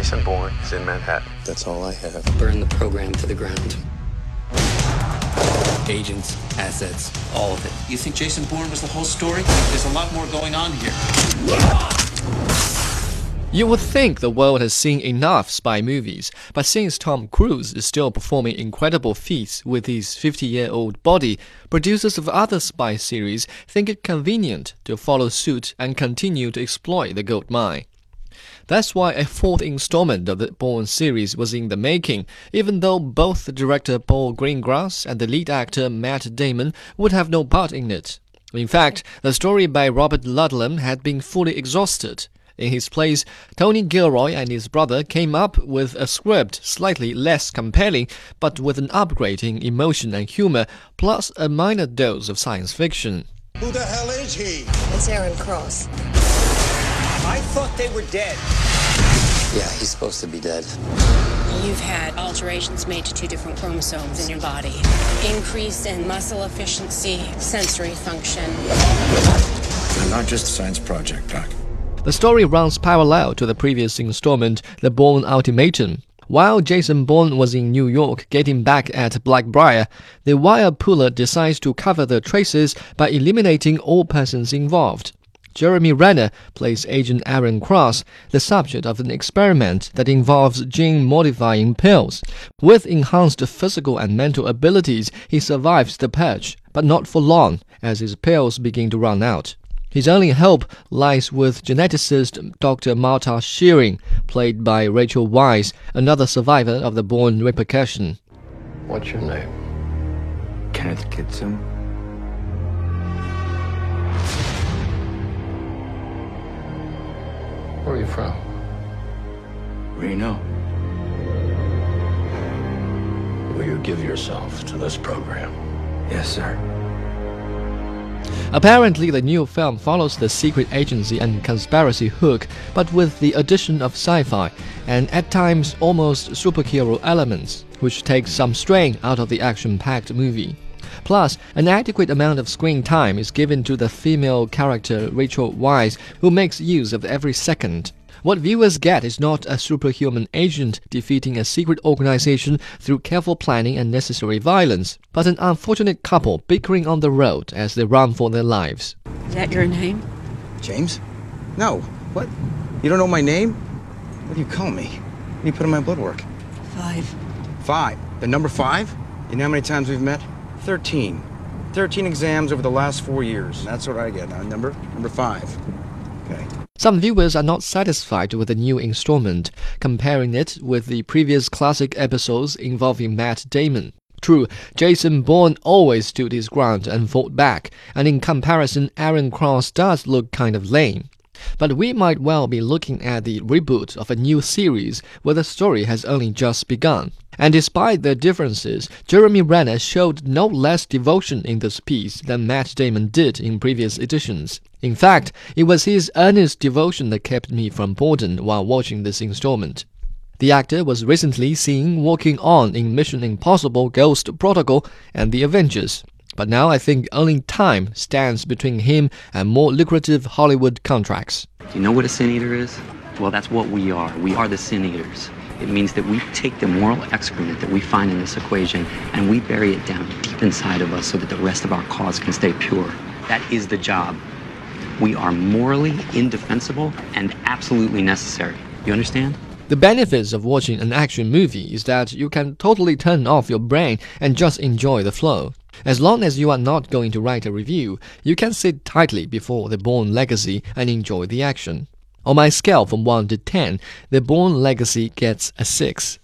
Jason Bourne is in Manhattan. That's all I have. Burn the program to the ground. Agents, assets, all of it. You think Jason Bourne was the whole story? There's a lot more going on here. You would think the world has seen enough spy movies, but since Tom Cruise is still performing incredible feats with his 50 year old body, producers of other spy series think it convenient to follow suit and continue to exploit the gold mine. That's why a fourth installment of the Bourne series was in the making, even though both director Paul Greengrass and the lead actor Matt Damon would have no part in it. In fact, the story by Robert Ludlum had been fully exhausted. In his place, Tony Gilroy and his brother came up with a script slightly less compelling, but with an upgrade in emotion and humor, plus a minor dose of science fiction. Who the hell is he? It's Aaron Cross. I thought they were dead. Yeah, he's supposed to be dead. You've had alterations made to two different chromosomes in your body. Increase in muscle efficiency, sensory function. I'm not just a science project, Doc. The story runs parallel to the previous installment, The Bourne Ultimatum. While Jason Bourne was in New York getting back at Blackbriar, the wire puller decides to cover the traces by eliminating all persons involved. Jeremy Renner plays Agent Aaron Cross, the subject of an experiment that involves gene modifying pills. With enhanced physical and mental abilities, he survives the purge, but not for long, as his pills begin to run out. His only hope lies with geneticist Dr. Marta Shearing, played by Rachel Weisz, another survivor of the Bourne repercussion. What's your name? Kenneth Kitsom. Where are you from? Reno. Will you give yourself to this program? Yes, sir. Apparently, the new film follows the secret agency and conspiracy hook, but with the addition of sci fi and at times almost superhero elements, which takes some strain out of the action packed movie. Plus, an adequate amount of screen time is given to the female character Rachel Weisz, who makes use of every second. What viewers get is not a superhuman agent defeating a secret organization through careful planning and necessary violence, but an unfortunate couple bickering on the road as they run for their lives. Is that your name? James? No. What? You don't know my name? What do you call me? What do you put in my blood work? Five. Five. The number five? You know how many times we've met? Thirteen. Thirteen exams over the last four years. That's what I get now. Number? Number five. Okay. Some viewers are not satisfied with the new installment, comparing it with the previous classic episodes involving Matt Damon. True, Jason Bourne always stood his ground and fought back, and in comparison, Aaron Cross does look kind of lame. But we might well be looking at the reboot of a new series where the story has only just begun. And despite their differences, Jeremy Renner showed no less devotion in this piece than Matt Damon did in previous editions. In fact, it was his earnest devotion that kept me from boredom while watching this installment. The actor was recently seen working on in Mission Impossible Ghost Protocol and The Avengers. But now I think only time stands between him and more lucrative Hollywood contracts. Do you know what a sin eater is? Well, that's what we are. We are the sin eaters. It means that we take the moral excrement that we find in this equation and we bury it down deep inside of us so that the rest of our cause can stay pure. That is the job. We are morally indefensible and absolutely necessary. You understand? The benefits of watching an action movie is that you can totally turn off your brain and just enjoy the flow. As long as you are not going to write a review, you can sit tightly before The Bourne Legacy and enjoy the action. On my scale from 1 to 10, The Bourne Legacy gets a 6.